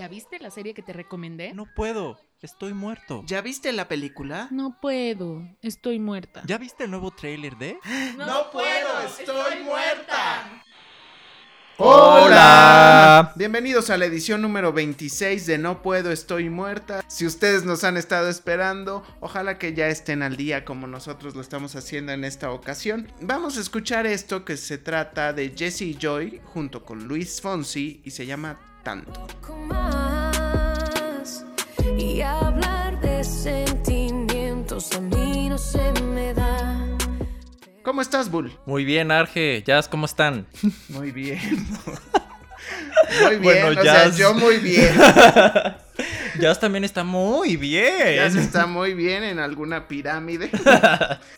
¿Ya viste la serie que te recomendé? No puedo, estoy muerto. ¿Ya viste la película? No puedo, estoy muerta. ¿Ya viste el nuevo tráiler de? No puedo, estoy muerta. Hola. Bienvenidos a la edición número 26 de No Puedo, Estoy Muerta. Si ustedes nos han estado esperando, ojalá que ya estén al día como nosotros lo estamos haciendo en esta ocasión. Vamos a escuchar esto que se trata de Jesse Joy junto con Luis Fonsi y se llama Tanto. poco más y hablar de sentimientos a mí no se me da. ¿Cómo estás, Bull? Muy bien, Arge. Jazz, ¿cómo están? Muy bien. Muy bien, Bueno, o sea, yo muy bien. Jazz también está muy bien. Se está muy bien en alguna pirámide.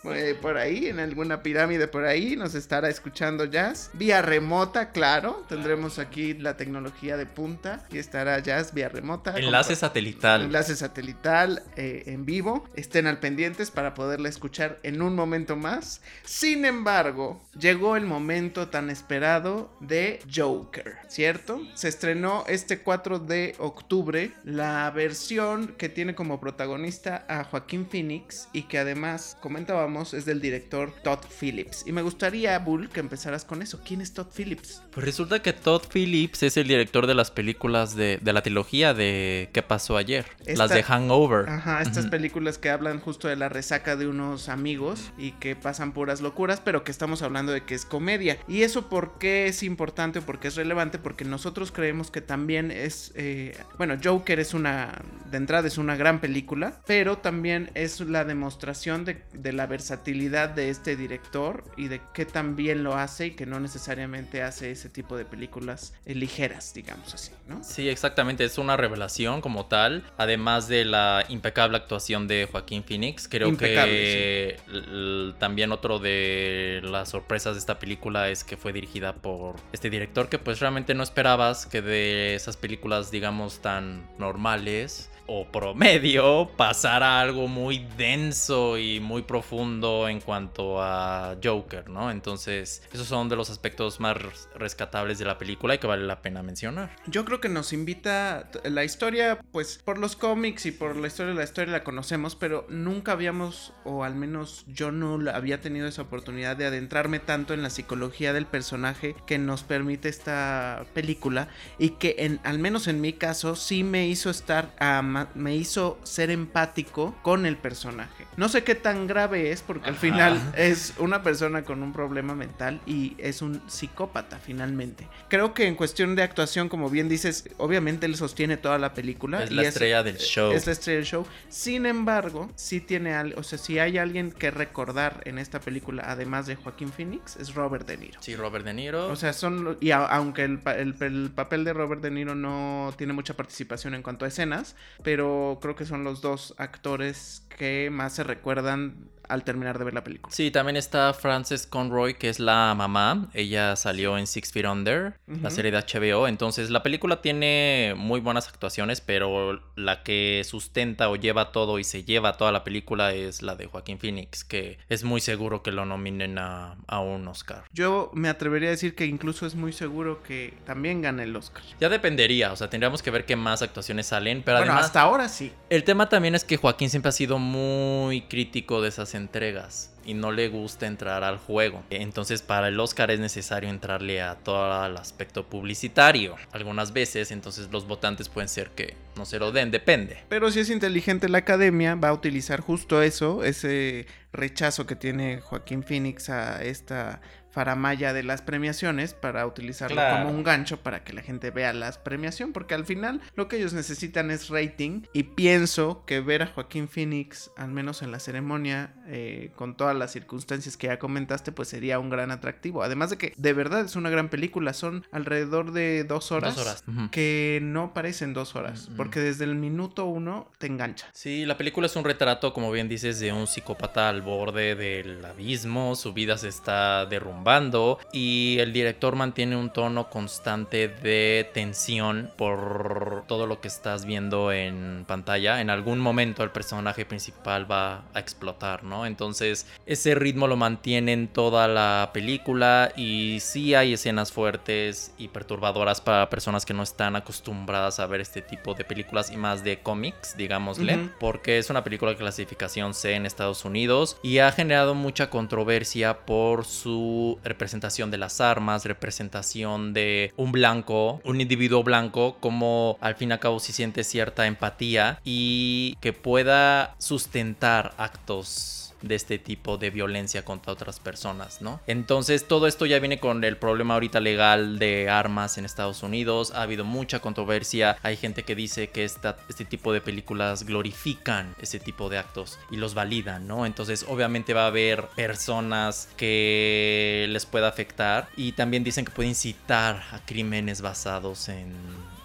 Eh, por ahí, en alguna pirámide por ahí, nos estará escuchando Jazz. Vía remota, claro. Tendremos aquí la tecnología de punta y estará Jazz vía remota. Enlace satelital. Enlace satelital eh, en vivo. Estén al pendientes para poderla escuchar en un momento más. Sin embargo, llegó el momento tan esperado de Joker, ¿cierto? Se estrenó este 4 de octubre la versión que tiene como protagonista a Joaquín Phoenix y que además comentábamos es del director Todd Phillips. Y me gustaría, Bull, que empezaras con eso. ¿Quién es Todd Phillips? Pues resulta que Todd Phillips es el director de las películas de, de la trilogía de ¿Qué pasó ayer? Esta- Las de Hangover. Ajá, estas películas que hablan justo de la resaca de unos amigos y que pasan puras locuras, pero que estamos hablando de que es comedia. ¿Y eso por qué es importante o por qué es relevante? Porque nosotros creemos que también es, eh, bueno, Joker es una, de entrada es una gran película, pero también es la demostración de, de la versatilidad de este director y de que tan bien lo hace y que no necesariamente hace ese tipo de películas eh, ligeras, digamos así, ¿no? Sí, exactamente, es una revelación como tal, además de la impecable actuación de Joaquín Phoenix, creo Impecable, que también otro de las sorpresas de esta película es que fue dirigida por este director que pues realmente no esperabas que de esas películas digamos tan normales o promedio pasara algo muy denso y muy profundo en cuanto a Joker, ¿no? Entonces, esos son de los aspectos más res- rescatables de la película y que vale la pena mencionar. Yo creo que nos invita la historia, pues por los cómics y por la historia, la historia la conocemos, pero nunca habíamos, o al menos yo no había tenido esa oportunidad de adentrarme tanto en la psicología del personaje que nos permite esta película y que al menos en mi caso sí me hizo estar, ah, me hizo ser empático con el personaje. No sé qué tan grave es porque al final es una persona con un problema mental y es un psicópata finalmente. Creo que en cuestión de actuación, como bien dices, obviamente él sostiene toda la película. Es y la estrella del show. Es la estrella del show. Sin embargo, sí tiene algo, o sea, si hay alguien que recordar en esta película, además de Joaquín Phoenix, es Robert De Niro. Sí, Robert De Niro. O sea, son. Y a- aunque el, el- el papel de Robert De Niro no tiene mucha participación en cuanto a escenas, pero creo que son los dos actores que más se recuerdan al terminar de ver la película. Sí, también está Frances Conroy, que es la mamá. Ella salió en Six Feet Under, la serie de HBO. Entonces, la película tiene muy buenas actuaciones, pero la que sustenta o lleva todo y se lleva toda la película es la de Joaquín Phoenix, que es muy seguro que lo nominen a, a un Oscar. Yo me atrevería a decir que incluso es muy seguro que también gane el Oscar. Ya dependería, o sea, tendríamos que ver qué más actuaciones salen, pero bueno, además... hasta ahora sí. El tema también es que Joaquín siempre ha sido muy crítico de esas entregas y no le gusta entrar al juego. Entonces para el Oscar es necesario entrarle a todo el aspecto publicitario. Algunas veces entonces los votantes pueden ser que no se lo den, depende. Pero si es inteligente la academia, va a utilizar justo eso, ese rechazo que tiene Joaquín Phoenix a esta faramaya de las premiaciones para utilizarlo Claro. como un gancho para que la gente vea las premiación, porque al final lo que ellos necesitan es rating y pienso que ver a Joaquín Phoenix, al menos en la ceremonia, eh, con todas las circunstancias que ya comentaste, pues sería un gran atractivo. Además de que de verdad es una gran película, son alrededor de dos horas, Dos horas. Ujú. que no parecen dos horas, Mm, mm. porque desde el minuto uno te engancha. Sí, la película es un retrato, como bien dices, de un psicópata al borde del abismo. Su vida se está derrumbando derrumbando y el director mantiene un tono constante de tensión por todo lo que estás viendo en pantalla. En algún momento el personaje principal va a explotar, ¿no? Entonces ese ritmo lo mantiene en toda la película y sí hay escenas fuertes y perturbadoras para personas que no están acostumbradas a ver este tipo de películas y más de cómics, digámosle, porque es una película de clasificación C en Estados Unidos y ha generado mucha controversia por su representación de las armas, representación de un blanco, un individuo blanco, como al fin y al cabo si siente cierta empatía y que pueda sustentar actos de este tipo de violencia contra otras personas, ¿no? Entonces todo esto ya viene con el problema ahorita legal de armas en Estados Unidos, ha habido mucha controversia, hay gente que dice que este tipo de películas glorifican ese tipo de actos y los validan, ¿no? Entonces obviamente va a haber personas que les pueda afectar y también dicen que puede incitar a crímenes basados en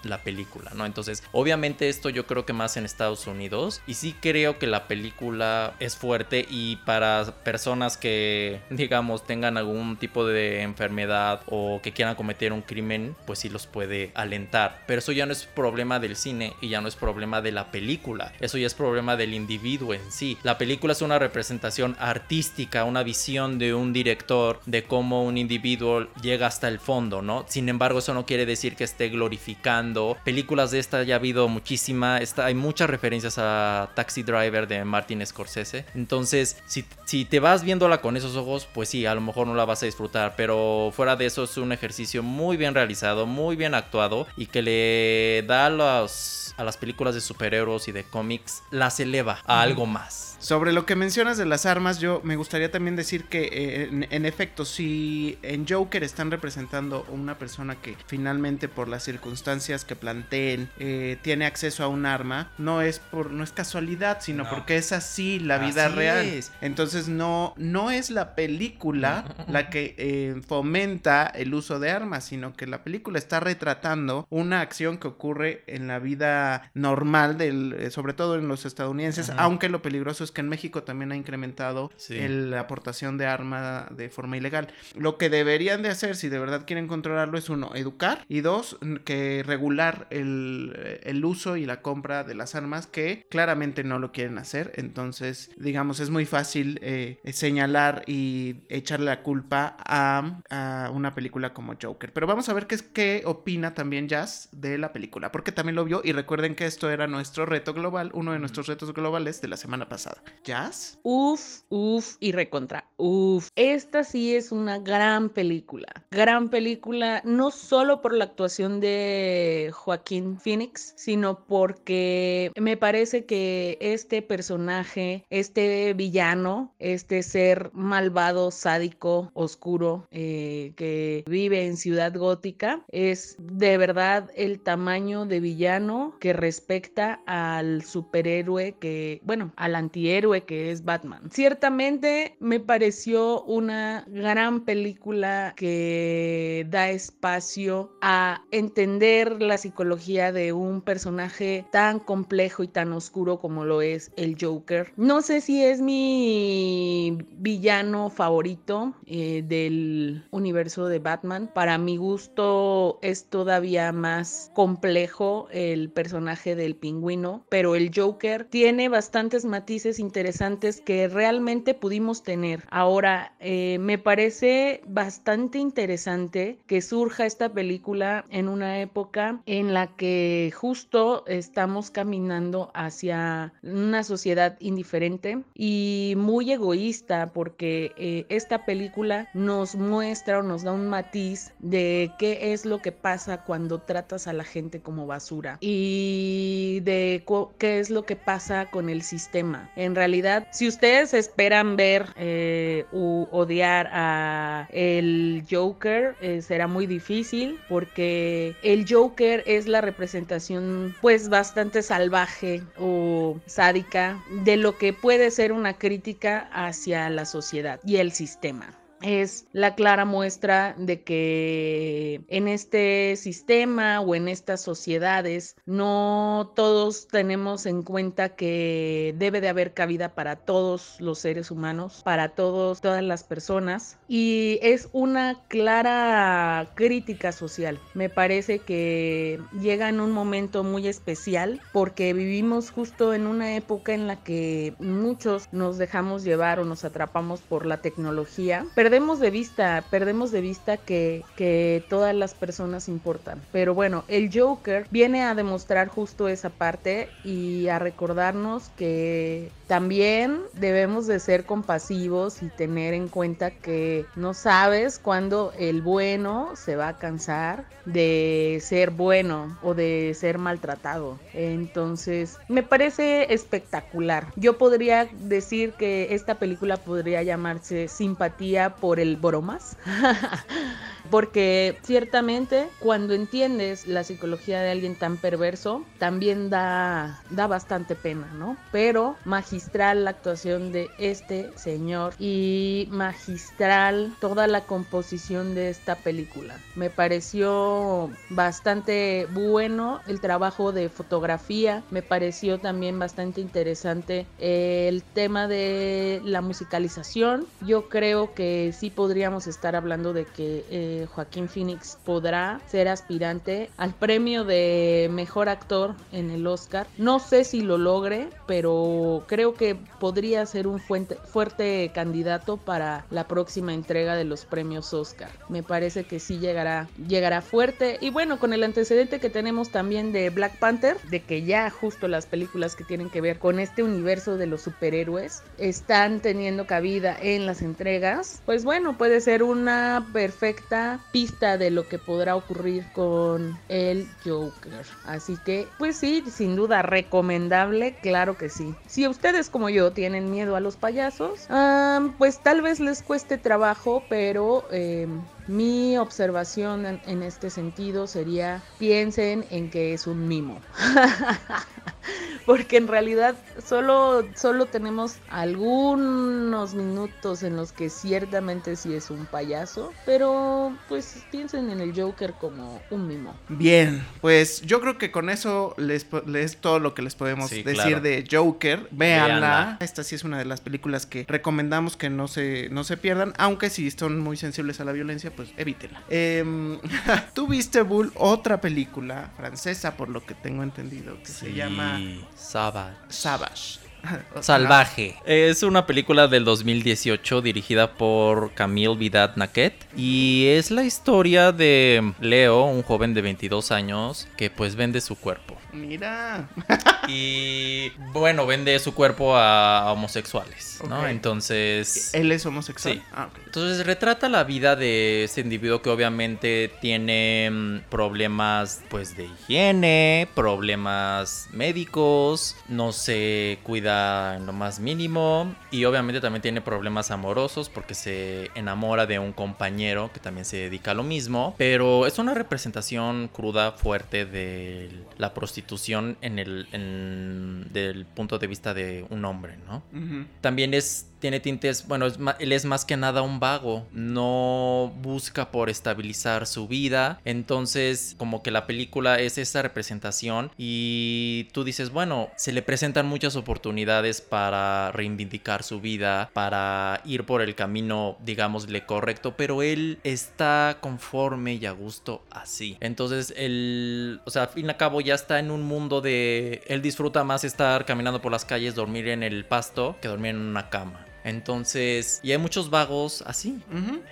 la película, ¿no? Entonces, obviamente esto yo creo que más en Estados Unidos y sí creo que la película es fuerte y para personas que digamos tengan algún tipo de enfermedad o que quieran cometer un crimen, pues sí los puede alentar, pero eso ya no es problema del cine y ya no es problema de la película, eso ya es problema del individuo en sí. La película es una representación artística, una visión de un director de cómo un individuo llega hasta el fondo, ¿no? Sin embargo, eso no quiere decir que esté glorificando películas de esta ya ha habido muchísima. Esta, hay muchas referencias a Taxi Driver de Martin Scorsese. Entonces, si, si te vas viéndola con esos ojos, pues sí, a lo mejor no la vas a disfrutar. Pero fuera de eso, es un ejercicio muy bien realizado, muy bien actuado y que le da a, los, a las películas de superhéroes y de cómics, las eleva a algo más. Sobre lo que mencionas de las armas, yo me gustaría también decir que eh, en, en, efecto, si en Joker están representando una persona que finalmente por las circunstancias que planteen eh, tiene acceso a un arma, no es por no es casualidad, sino no. porque es así la vida real. Es. Entonces no no es la película la que eh, fomenta el uso de armas, sino que la película está retratando una acción que ocurre en la vida normal del eh, sobre todo en los estadounidenses, aunque lo peligroso es que en México también ha incrementado sí. el, la aportación de arma de forma ilegal. Lo que deberían de hacer si de verdad quieren controlarlo es uno, educar y dos, que regular el, el, uso y la compra de las armas que claramente no lo quieren hacer. Entonces, digamos, es muy fácil eh, señalar y echarle la culpa a, a, una película como Joker. Pero vamos a ver qué, es, qué opina también Jazz de la película, porque también lo vio y recuerden que esto era nuestro reto global, uno de nuestros retos globales de la semana pasada. ¿Jazz? Uf, uf y recontra. Uf. Esta sí es una gran película. Gran película, no solo por la actuación de Joaquín Phoenix, sino porque me parece que este personaje, este villano, este ser malvado, sádico, oscuro, eh, que vive en Ciudad Gótica, es de verdad el tamaño de villano que respecta al superhéroe que, bueno, al antihéroe que es Batman. Ciertamente me pareció una gran película que da espacio a entender la psicología de un personaje tan complejo y tan oscuro como lo es el Joker. No sé si es mi villano favorito eh, del universo de Batman. Para mi gusto es todavía más complejo el personaje del pingüino, pero el Joker tiene bastantes matices interesantes que realmente pudimos tener. Ahora, eh, me parece bastante interesante que surja esta película en una época en la que justo estamos caminando hacia una sociedad indiferente y muy egoísta porque eh, esta película nos muestra o nos da un matiz de qué es lo que pasa cuando tratas a la gente como basura y de qué es lo que pasa con el sistema. Realidad, si ustedes esperan ver eh, u odiar a el Joker, eh, será muy difícil porque el Joker es la representación pues bastante salvaje o sádica de lo que puede ser una crítica hacia la sociedad y el sistema. Es la clara muestra de que en este sistema o en estas sociedades no todos tenemos en cuenta que debe de haber cabida para todos los seres humanos, para todos, todas las personas y es una clara crítica social. Me parece que llega en un momento muy especial porque vivimos justo en una época en la que muchos nos dejamos llevar o nos atrapamos por la tecnología. Perdemos de vista, perdemos de vista que, que todas las personas importan. Pero bueno, el Joker viene a demostrar justo esa parte y a recordarnos que también debemos de ser compasivos y tener en cuenta que no sabes cuándo el bueno se va a cansar de ser bueno o de ser maltratado. Entonces, me parece espectacular. Yo podría decir que esta película podría llamarse Simpatía por el Bromas. Porque ciertamente cuando entiendes la psicología de alguien tan perverso, también da, da bastante pena, ¿no? Pero magistral la actuación de este señor y magistral toda la composición de esta película. Me pareció bastante bueno el trabajo de fotografía, me pareció también bastante interesante el tema de la musicalización. Yo creo que sí podríamos estar hablando de que... Eh, Joaquín Phoenix podrá ser aspirante al premio de mejor actor en el Oscar. No sé si lo logre, pero creo que podría ser un fuerte candidato para la próxima entrega de los premios Oscar. Me parece que sí llegará, llegará fuerte. Y bueno, con el antecedente que tenemos también de Black Panther, de que ya justo las películas que tienen que ver con este universo de los superhéroes están teniendo cabida en las entregas, pues bueno, puede ser una perfecta pista de lo que podrá ocurrir con el Joker. Así que, pues sí, sin duda recomendable, claro que sí. Si ustedes como yo tienen miedo a los payasos, pues tal vez les cueste trabajo, pero em, mi observación en, este sentido sería piensen en que es un mimo. Porque en realidad solo, solo tenemos algunos minutos en los que ciertamente sí es un payaso. Pero pues piensen en el Joker como un mimo. Bien, pues yo creo que con eso les, es todo lo que les podemos decir de Joker. Véanla. Esta sí es una de las películas que recomendamos que no se, no se pierdan. Aunque si son muy sensibles a la violencia, pues evítela. Eh, Tú viste, Bull, otra película francesa, por lo que tengo entendido, que se llama Sabas. Sabas. Sabas. Salvaje. Es una película del 2018 dirigida por Camille Vidat Naquet y es la historia de Leo, un joven de 22 años que pues vende su cuerpo. Mira. y bueno, vende su cuerpo a homosexuales, ¿no? Entonces... ¿Él es homosexual? Sí. Ah, Entonces retrata la vida de ese individuo que obviamente tiene mm, problemas pues de higiene, problemas médicos, no se cuida en lo más mínimo y obviamente también tiene problemas amorosos porque se enamora de un compañero que también se dedica a lo mismo, pero es una representación cruda, fuerte de la prostitución en el del punto de vista de un hombre, ¿no? También es tiene tintes, bueno, él es más que nada un vago, no busca por estabilizar su vida, entonces como que la película es esa representación y tú dices, bueno, se le presentan muchas oportunidades para reivindicar su vida, para ir por el camino, digámosle, correcto, pero él está conforme y a gusto así. Entonces, él, o sea, al fin y al cabo ya está en un mundo de, él disfruta más estar caminando por las calles, dormir en el pasto, que dormir en una cama. Entonces, y hay muchos vagos así.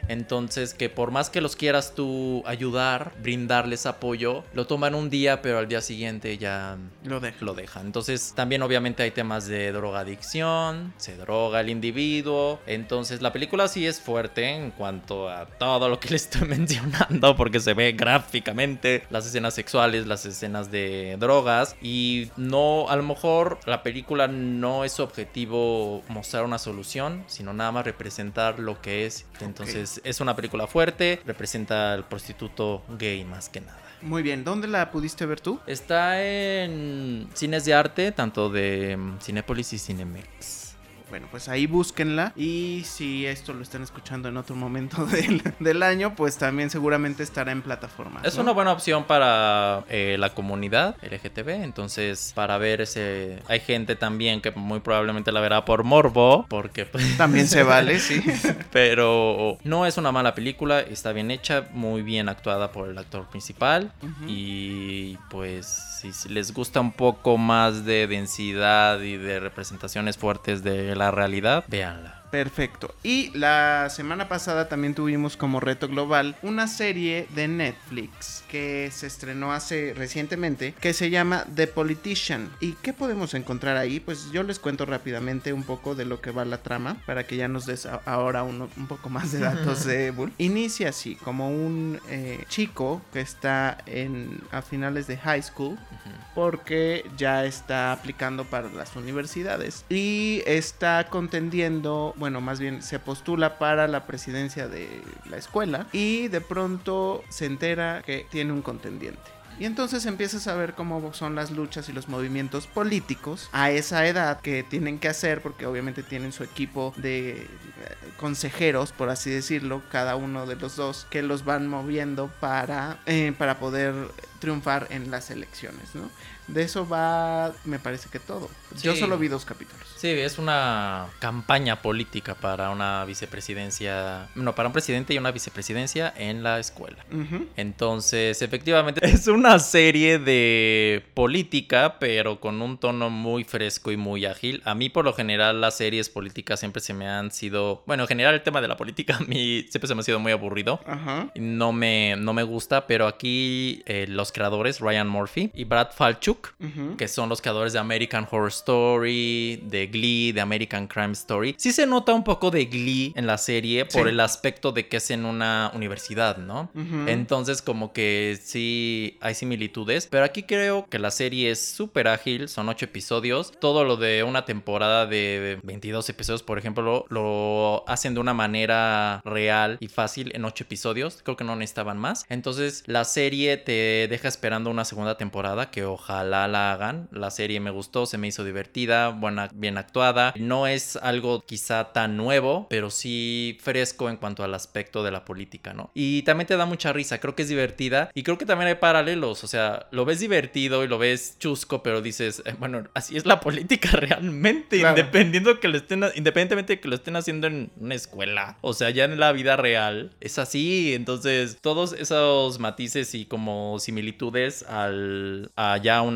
Entonces, que por más que los quieras tú ayudar, brindarles apoyo, lo toman un día, pero al día siguiente ya lo, lo dejan. Entonces, también obviamente hay temas de drogadicción, se droga el individuo. Entonces, la película sí es fuerte en cuanto a todo lo que le estoy mencionando, porque se ve gráficamente las escenas sexuales, las escenas de drogas. Y no, a lo mejor la película no es su objetivo mostrar una solución sino nada más representar lo que es. Entonces es una película fuerte, representa al prostituto gay más que nada. Muy bien, ¿dónde la pudiste ver tú? Está en cines de arte, tanto de Cinépolis y Cinemex. Bueno, pues ahí búsquenla. Y si esto lo están escuchando en otro momento del, del año, pues también seguramente estará en plataforma. Es una buena opción para eh, la comunidad LGTB. Entonces, para ver ese. Hay gente también que muy probablemente la verá por morbo. Porque pues, También se vale, sí. Pero no es una mala película, está bien hecha, muy bien actuada por el actor principal. Y pues si si les gusta un poco más de densidad y de representaciones fuertes de la realidad, véanla. Perfecto. Y la semana pasada también tuvimos como reto global una serie de Netflix que se estrenó hace recientemente que se llama The Politician. ¿Y qué podemos encontrar ahí? Pues yo les cuento rápidamente un poco de lo que va la trama para que ya nos des ahora uno- un poco más de datos de Bull. Inicia así, como un eh, chico que está en, a finales de high school porque ya está aplicando para las universidades y está contendiendo, bueno, más bien se postula para la presidencia de la escuela y de pronto se entera que tiene un contendiente. Y entonces empieza a saber cómo son las luchas y los movimientos políticos a esa edad que tienen que hacer, porque obviamente tienen su equipo de eh, consejeros, por así decirlo, cada uno de los dos, que los van moviendo para, eh, para poder triunfar en las elecciones, ¿no? De eso va, me parece que todo. Yo solo vi dos capítulos. Sí, es una campaña política para una vicepresidencia, no, para un presidente y una vicepresidencia en la escuela. Entonces, efectivamente, es una serie de política, pero con un tono muy fresco y muy ágil. A mí, por lo general, las series políticas siempre se me han sido. Bueno, en general, el tema de la política a mí siempre se me ha sido muy aburrido. Ajá. No me, no me gusta, pero aquí eh, los creadores, Ryan Murphy y Brad Falchuk, Que son los creadores de American Horror Story, de Glee, de American Crime Story. Sí se nota un poco de Glee en la serie por Sí. el aspecto de que es en una universidad, ¿no? Entonces como que sí hay similitudes, pero aquí creo que la serie es súper ágil, son ocho episodios, todo lo de una temporada de 22 episodios, por ejemplo, lo hacen de una manera real y fácil en ocho episodios, creo que no necesitaban más. Entonces la serie te deja esperando una segunda temporada que ojalá la hagan. La serie me gustó, se me hizo divertida, buena, bien actuada. No es algo quizá tan nuevo, pero sí fresco en cuanto al aspecto de la política, ¿no? Y también te da mucha risa, creo que es divertida y creo que también hay paralelos, o sea, lo ves divertido y lo ves chusco, pero dices, eh, bueno, así es la política realmente, Claro. independiendo que lo estén, independientemente de que lo estén haciendo en una escuela, o sea, ya en la vida real, es así, entonces todos esos matices y como similitudes al a ya una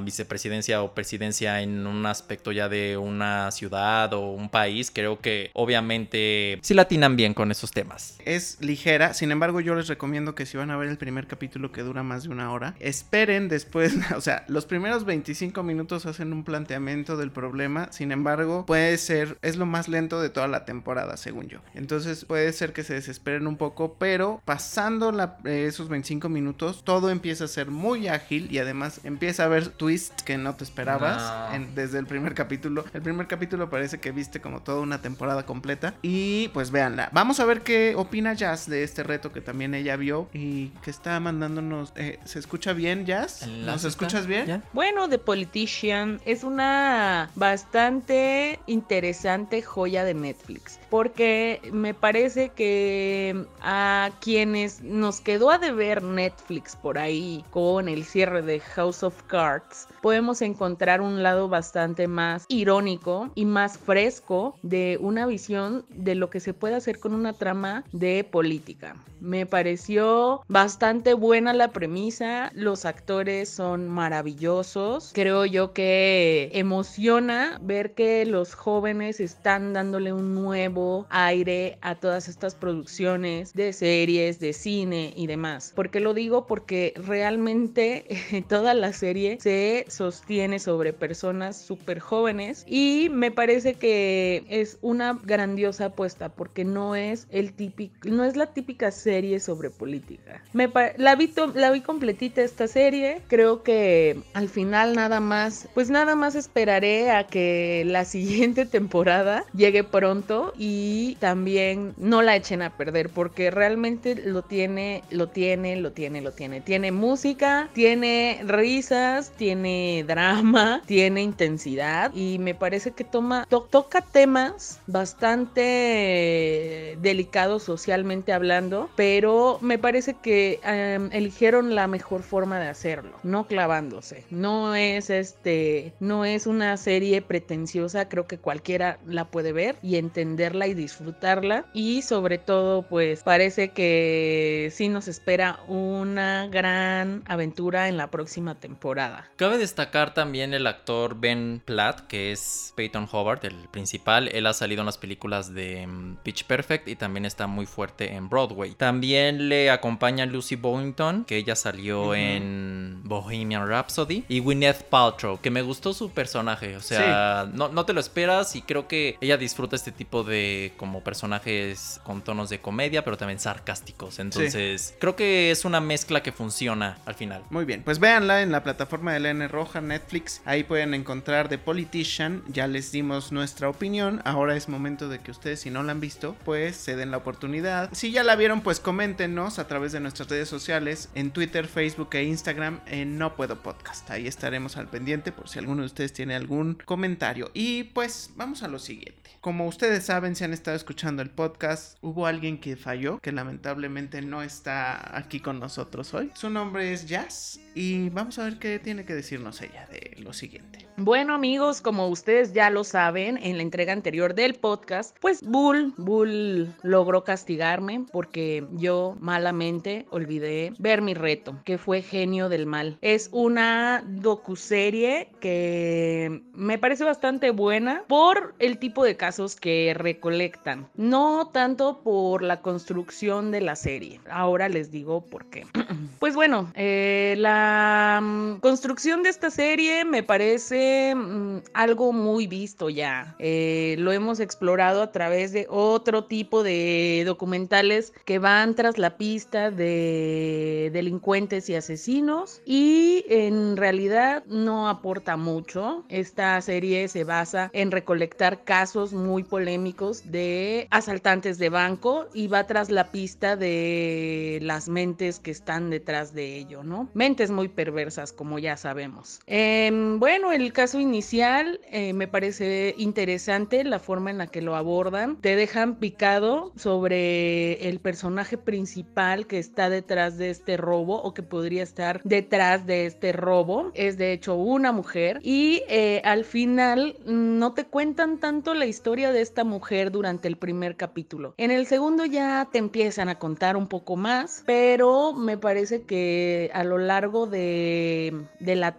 vicepresidencia o presidencia en un aspecto ya de una ciudad o un país, creo que obviamente sí latinan bien con esos temas. Es ligera, sin embargo yo les recomiendo que si van a ver el primer capítulo que dura más de una hora, esperen después, o sea, los primeros 25 minutos hacen un planteamiento del problema, sin embargo puede ser, es lo más lento de toda la temporada según yo. Entonces puede ser que se desesperen un poco, pero pasando eh, esos 25 minutos todo empieza a ser muy ágil y además empieza a haber twists que no te esperabas No. en- desde el primer capítulo. El primer capítulo parece que viste como toda una temporada completa y pues véanla. Vamos a ver qué opina Jazz de este reto que también ella vio y que está mandándonos. eh, ¿Se escucha bien, Jazz? ¿Nos escuchas bien? ¿ya? Bueno, The Politician es una bastante interesante joya de Netflix, porque me parece que a quienes nos quedó a deber Netflix por ahí con el cierre de House of Cards, podemos encontrar un lado bastante más irónico y más fresco de una visión de lo que se puede hacer con una trama de política. Me pareció bastante buena la premisa, los actores son maravillosos, creo yo que emociona ver que los jóvenes están dándole un nuevo aire a todas estas producciones de series, de cine y demás. ¿Por qué lo digo? Porque realmente toda la serie se sostiene sobre personas súper jóvenes y me parece que es una grandiosa apuesta porque no es el típico, no es la típica serie sobre política. Me la, vi la vi completita esta serie, creo que al final nada más, pues nada más esperaré a que la siguiente temporada llegue pronto y también no la echen a perder porque realmente lo tiene, lo tiene, lo tiene, lo tiene. Tiene música, tiene risas, tiene drama, tiene intensidad y me parece que toma, toca temas bastante delicados socialmente hablando, pero me parece que em, eligieron la mejor forma de hacerlo, no clavándose. No es este, no es una serie pretenciosa, creo que cualquiera la puede ver y entenderla y disfrutarla y sobre todo pues parece que sí nos espera una gran aventura en la próxima temporada. Cabe destacar también el actor Ben Platt, que es Peyton Hobart, el principal. Él ha salido en las películas de mm, Pitch Perfect y también está muy fuerte en Broadway. También le acompaña Lucy Boynton, que ella salió en Bohemian Rhapsody. Y Gwyneth Paltrow, que me gustó su personaje. O sea, no, no te lo esperas y creo que ella disfruta este tipo de como personajes con tonos de comedia, pero también sarcásticos. Entonces, creo que es una mezcla que funciona al final. Muy bien, pues véanla en la plataforma de N Roja, Netflix. Ahí pueden encontrar The Politician. Ya les dimos nuestra opinión. Ahora es momento de que ustedes, si no la han visto, pues se den la oportunidad. Si ya la vieron, pues coméntenos a través de nuestras redes sociales en Twitter, Facebook e Instagram en No Puedo Podcast. Ahí estaremos al pendiente por si alguno de ustedes tiene algún comentario. Y pues vamos a lo siguiente. Como ustedes saben, si han estado escuchando el podcast, hubo alguien que falló, que lamentablemente no está aquí con nosotros hoy. Su nombre es Jazz y vamos a ver qué tiene que decirnos ella de lo siguiente. Bueno amigos, como ustedes ya lo saben, en la entrega anterior del podcast, pues Bull, Bull logró castigarme porque yo malamente olvidé ver mi reto, que fue Genio del Mal. Es una docuserie que me parece bastante buena por el tipo de casos que recolectan, no tanto por la construcción de la serie. Ahora les digo por qué. pues bueno, eh, la mm, construcción de esta serie me parece mm, algo muy visto ya. Eh, lo hemos explorado a través de otro tipo de documentales que van tras la pista de delincuentes y asesinos y en realidad no aporta mucho. Esta serie se basa en recolectar casos muy polémicos de asaltantes de banco y va tras la pista de las mentes que están detrás de ello, ¿no? Mentes muy perversas, como ya sabemos. Em, bueno, el caso inicial eh, me parece interesante la forma en la que lo abordan. Te dejan picado sobre el personaje principal que está detrás de este robo o que podría estar detrás de este robo. Es de hecho una mujer y eh, al final no te cuentan tanto la historia de esta mujer durante el primer capítulo. En el segundo ya te empiezan a contar un poco más, pero me parece que a lo largo de, de la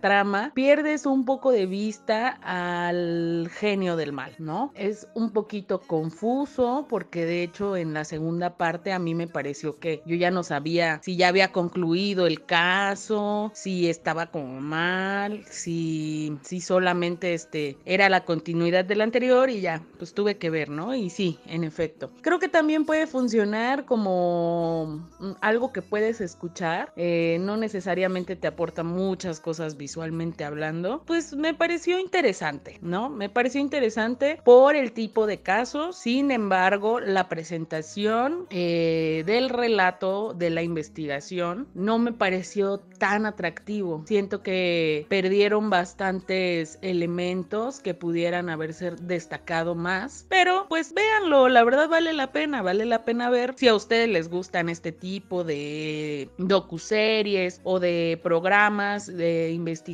pierdes un poco de vista al genio del mal, ¿no? Es un poquito confuso porque de hecho en la segunda parte a mí me pareció que yo ya no sabía si ya había concluido el caso, si estaba como mal, si, si solamente este era la continuidad del anterior y ya, pues tuve que ver, ¿no? Y sí, en efecto. Creo que también puede funcionar como mm, algo que puedes escuchar, eh, no necesariamente te aporta muchas cosas hablando, pues me pareció interesante, ¿no? Me pareció interesante por el tipo de caso, sin embargo, la presentación eh, del relato de la investigación no me pareció tan atractivo. Siento que perdieron bastantes elementos que pudieran haberse destacado más, pero pues véanlo, la verdad vale la pena, vale la pena ver si a ustedes les gustan este tipo de docuseries o de programas de investigación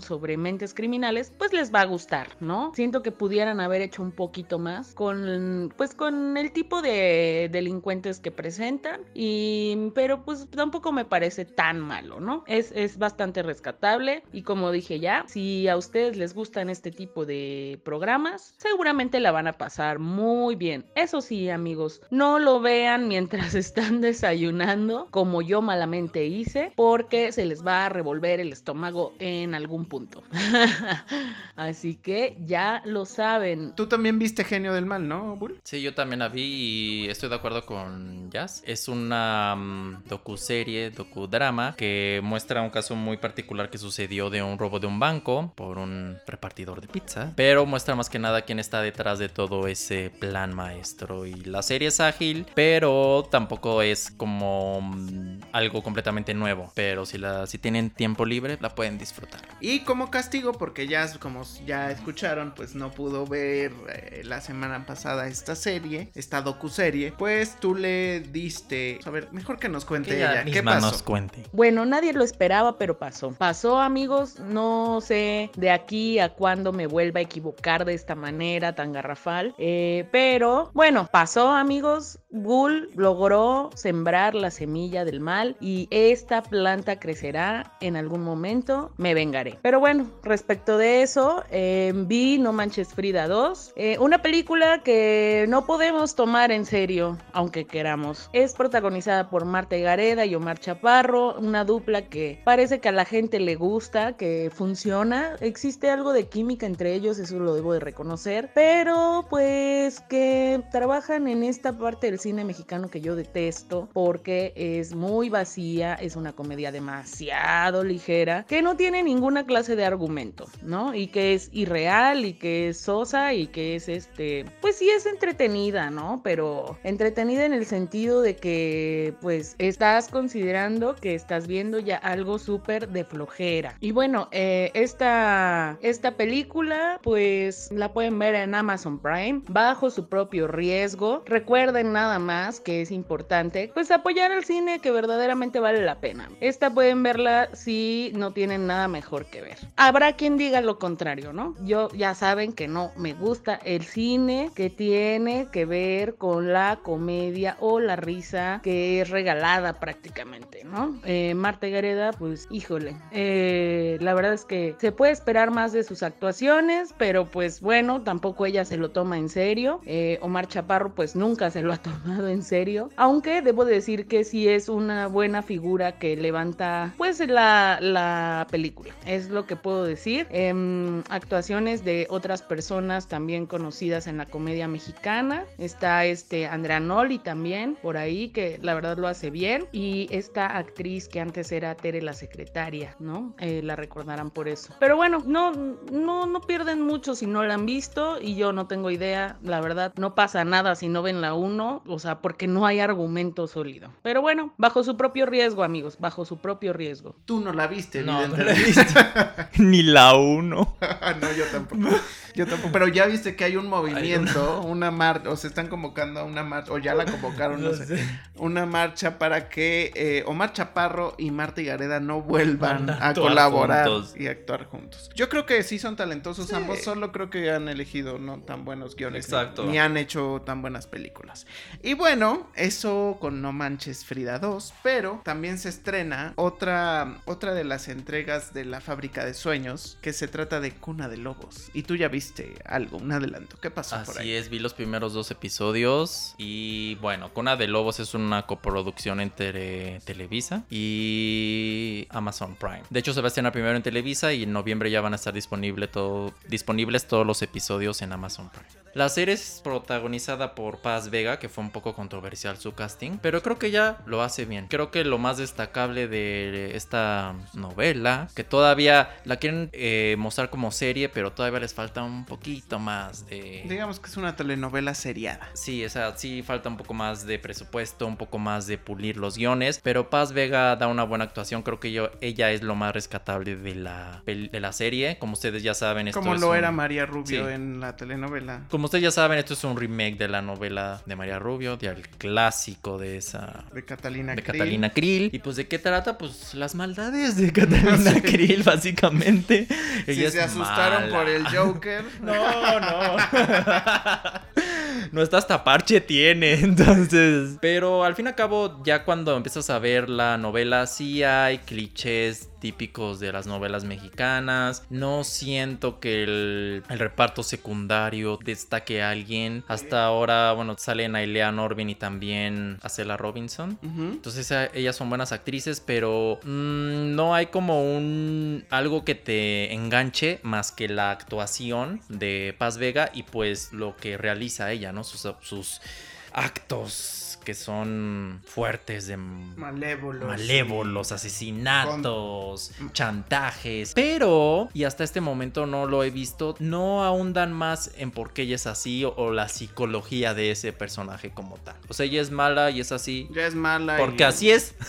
sobre mentes criminales, pues les va a gustar, ¿no? Siento que pudieran haber hecho un poquito más con pues con el tipo de delincuentes que presentan y pero pues tampoco me parece tan malo, ¿no? Es, es bastante rescatable y como dije ya, si a ustedes les gustan este tipo de programas, seguramente la van a pasar muy bien. Eso sí, amigos, no lo vean mientras están desayunando como yo malamente hice porque se les va a revolver el estómago en algún punto. Así que ya lo saben. Tú también viste Genio del Mal, ¿no, Bull? Sí, yo también la vi y estoy de acuerdo con Jazz. Es una um, docuserie, docudrama que muestra un caso muy particular que sucedió de un robo de un banco por un repartidor de pizza, pero muestra más que nada quién está detrás de todo ese plan maestro y la serie es ágil, pero tampoco es como um, algo completamente nuevo, pero si la si tienen tiempo libre la pueden disfrutar. Y como castigo, porque ya, como ya escucharon, pues no pudo ver eh, la semana pasada esta serie, esta docuserie, pues tú le diste. A ver, mejor que nos cuente Que ella. ¿Qué pasó? nos cuente. Bueno, nadie lo esperaba, pero pasó. Pasó, amigos. No sé de aquí a cuándo me vuelva a equivocar de esta manera tan garrafal. Eh, pero bueno, pasó, amigos. Bull logró sembrar la semilla del mal y esta planta crecerá en algún momento. Me vengaré. Pero bueno, respecto de eso, eh, vi No Manches Frida 2. eh, una película que no podemos tomar en serio, aunque queramos. Es protagonizada por Marta Gareda y Omar Chaparro, una dupla que parece que a la gente le gusta, que funciona. Existe algo de química entre ellos, eso lo debo de reconocer. Pero pues que trabajan en esta parte del cine mexicano que yo detesto porque es muy vacía, es una comedia demasiado ligera, que no tiene ninguna clase de argumento, ¿no? Y que es irreal y que es sosa y que es este, pues sí es entretenida, ¿no? Pero entretenida en el sentido de que pues estás considerando que estás viendo ya algo súper de flojera. Y bueno, eh, esta, esta película pues la pueden ver en Amazon Prime bajo su propio riesgo. Recuerden nada más que es importante pues apoyar al cine que verdaderamente vale la pena. Esta pueden verla si no tienen nada mejor que ver. Habrá quien diga lo contrario, ¿no? Yo ya saben que no me gusta el cine que tiene que ver con la comedia o la risa que es regalada prácticamente, ¿no? Eh, Marta Gareda, pues híjole, eh, la verdad es que se puede esperar más de sus actuaciones, pero pues bueno, tampoco ella se lo toma en serio. Eh, Omar Chaparro pues nunca se lo ha tomado en serio, aunque debo decir que sí es una buena figura que levanta pues la, la película, es lo que puedo decir. Em, actuaciones de otras personas también conocidas en la comedia mexicana, está este Andrea Noli también por ahí que la verdad lo hace bien y esta actriz que antes era Tere la secretaria, ¿no? Eh, la recordarán por eso. Pero bueno, no, no, no pierden mucho si no la han visto y yo no tengo idea, la verdad, no pasa nada si no ven la 1, o sea, porque no hay argumento sólido. Pero bueno, bajo su propio riesgo, amigos, bajo su propio riesgo. Tú no la viste, No, no Ni la uno. no, yo tampoco. Yo tampoco. Pero ya viste que hay un movimiento, una marcha, o se están convocando a una marcha, o ya la convocaron, no, sé, una marcha para que eh, Omar Chaparro y Marta Gareda no vuelvan Van a colaborar juntos. y actuar juntos. Yo creo que sí son talentosos ambos, solo creo que han elegido no tan buenos guiones. Exacto. Ni, ni han hecho tan buenas películas. Y bueno, eso con No Manches Frida 2, pero también se estrena otra, otra de las entregas de la fábrica de sueños, que se trata de Cuna de Lobos. Y tú ya viste algo, un adelanto. ¿Qué pasó por Así ahí? es, vi los primeros dos episodios y bueno, Cuna de Lobos es una coproducción entre Televisa y Amazon Prime. De hecho se va a estrenar primero en Televisa y en noviembre ya van a estar disponible todo, disponibles todos los episodios en Amazon Prime. La serie es protagonizada por Paz Vega, que fue un poco controversial su casting, pero creo que ya lo hace bien. Creo que lo más destacable de esta novela, que todavía la quieren eh, mostrar como serie, pero todavía les falta un poquito más de... Digamos que es una telenovela seriada. Sí, o sea, sí falta un poco más de presupuesto, un poco más de pulir los guiones, pero Paz Vega da una buena actuación, creo que yo, ella es lo más rescatable de la, de la serie, como ustedes ya saben. Esto Como es lo un- era María Rubio Sí. en la telenovela. Como ustedes ya saben, esto es un remake de la novela de María Rubio, del clásico de esa... De Catalina De Krill. Catalina Krill. ¿Y pues de qué trata? Pues las maldades de Catalina Krill, básicamente. Si Ella se asustaron mala. por el Joker. No, no. no está hasta parche tiene, entonces. Pero al fin y al cabo, ya cuando empiezas a ver la novela, sí hay clichés típicos de las novelas mexicanas. No siento que el, el reparto secundario destaque a alguien. Hasta ahora, bueno, salen Ailea Norvin y también Acela Robinson. Entonces ellas son buenas actrices, pero mm, no hay como un algo que te enganche más que la actuación de Paz Vega y pues lo que realiza ella, ¿no? Sus, sus actos que son fuertes de Malévolos. malévolos, asesinatos, chantajes. Pero, y hasta este momento no lo he visto, no ahondan más en por qué ella es así o, o la psicología de ese personaje como tal. O sea, ella es mala y es así. Ya es mala. Porque y- así es.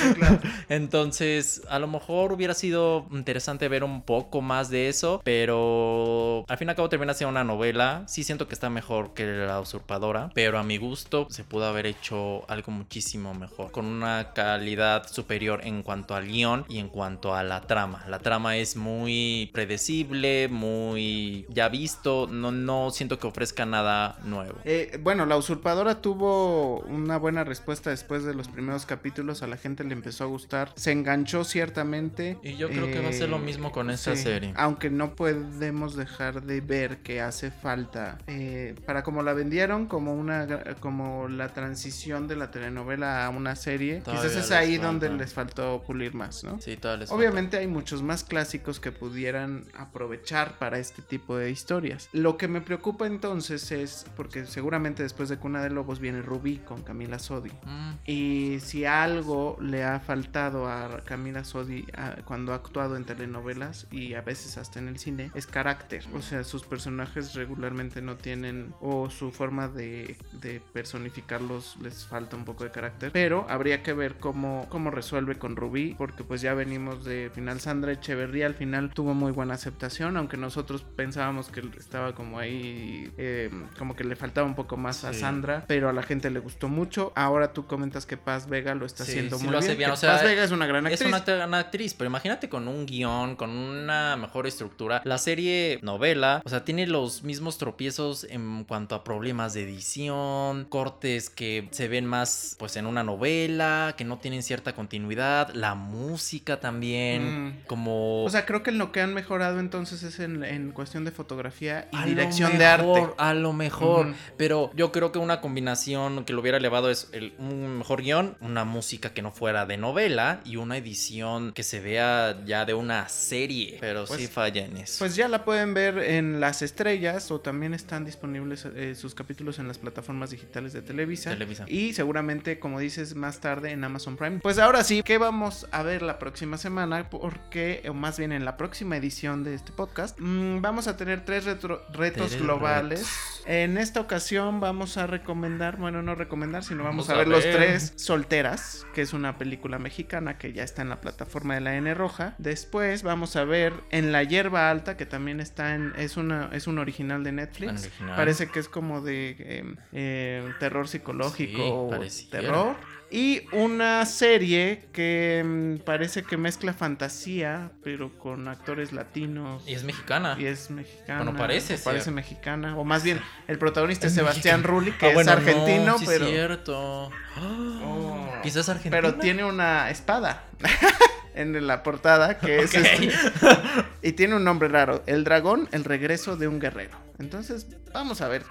Sí, claro. Entonces, a lo mejor hubiera sido interesante ver un poco más de eso, pero al fin y al cabo termina siendo una novela. Sí siento que está mejor que La Usurpadora, pero a mi gusto se pudo haber hecho algo muchísimo mejor, con una calidad superior en cuanto al guion y en cuanto a la trama. La trama es muy predecible, muy ya visto, no, no siento que ofrezca nada nuevo. Eh, bueno, la usurpadora tuvo una buena respuesta después de los primeros capítulos. A la gente le empezó a gustar. Se enganchó ciertamente. Y yo creo que va a ser lo mismo con esta serie. Aunque no podemos dejar de ver que hace falta eh, para como la vendieron como una como la transición de la telenovela a una serie. Todavía quizás es ahí falta. donde les faltó pulir más, ¿no? Sí, todavía les falta. Obviamente hay muchos más clásicos que pudieran aprovechar para este tipo de historias. Lo que me preocupa entonces es, porque seguramente después de Cuna de Lobos viene Rubí con Camila Sodi. Mm. Y si algo le ha faltado a Camila Sodi a- cuando ha actuado en telenovelas y a veces hasta en el cine, es carácter. O sea, sus personajes regularmente no tienen, o su forma de, de personificarlos les falta un poco de carácter. Pero habría que ver cómo, cómo resuelve con Rubí, porque pues ya venimos de final Sandra Echeverría, al final tuvo muy buena aceptación, aunque nosotros pensábamos que estaba como ahí, eh, como que le faltaba un poco más a. Sandra, pero a la gente le gustó mucho. Ahora tú comentas que Paz Vega lo está Sí, haciendo sí muy bien. bien, que o sea, Paz Vega es una gran Es actriz. una gran actriz, pero imagínate con un guion, con una mejor estructura. La serie novela, o sea, tiene los mismos tropiezos en cuanto a problemas de edición, cortes que se ven más pues en una novela, que no tienen cierta continuidad, la música también, Mm. como... O sea, creo que lo que han mejorado entonces es en, en cuestión de fotografía y A dirección de arte. mejor, A lo mejor. Pero yo creo que una combinación que lo hubiera elevado es el- un mejor guion, una música que no fuera de novela y una edición que se vea ya de una serie. Pero Pues- sí falla en eso. Pues ya la pueden ver en Las Estrellas o también están disponibles eh, sus capítulos en las plataformas digitales de Televisa. Televisa. Y seguramente, como dices, más tarde en Amazon Prime. Pues ahora sí, ¿qué vamos a ver la próxima semana? Porque, o más bien en la próxima edición de este podcast, mm, vamos a tener tres retro- retos globales. retos. En esta ocasión vamos a recomendar, bueno, no recomendar, sino vamos, Vamos a a ver los tres Solteras, que es una película mexicana que ya está en la plataforma de la N Roja. Después vamos a ver En la hierba alta, que también está en, es una, es un original de Netflix. Original. Parece que es como de eh, eh, terror psicológico Sí, terror. Y una serie que mm, parece que mezcla fantasía, pero con actores latinos. Y es mexicana. Y es mexicana. Bueno, parece parece ser. mexicana. O más bien, el protagonista es, Es Sebastián mexicana. Rulli, que Ah, es bueno, no, argentino, sí pero. Es cierto. Oh. Quizás argentino. Pero tiene una espada. en la portada, que es este- y tiene un nombre raro. El dragón, el regreso de un guerrero. Entonces, vamos a ver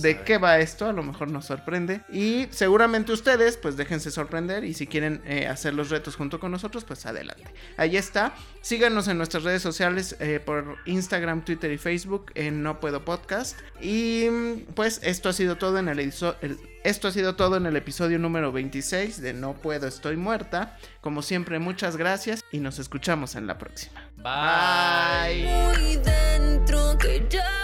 de qué va esto. A lo mejor nos sorprende. Y seguramente ustedes, pues déjense sorprender. Y si quieren eh, hacer los retos junto con nosotros, pues adelante. Ahí está. Síganos en nuestras redes sociales eh, por Instagram, Twitter y Facebook en No Puedo Podcast. Y mm, pues esto ha sido todo en el, el- esto ha sido todo en el episodio número 26 de No Puedo, Estoy Muerta. Como siempre, muchas gracias y nos escuchamos en la próxima. Bye. Muy dentro que ya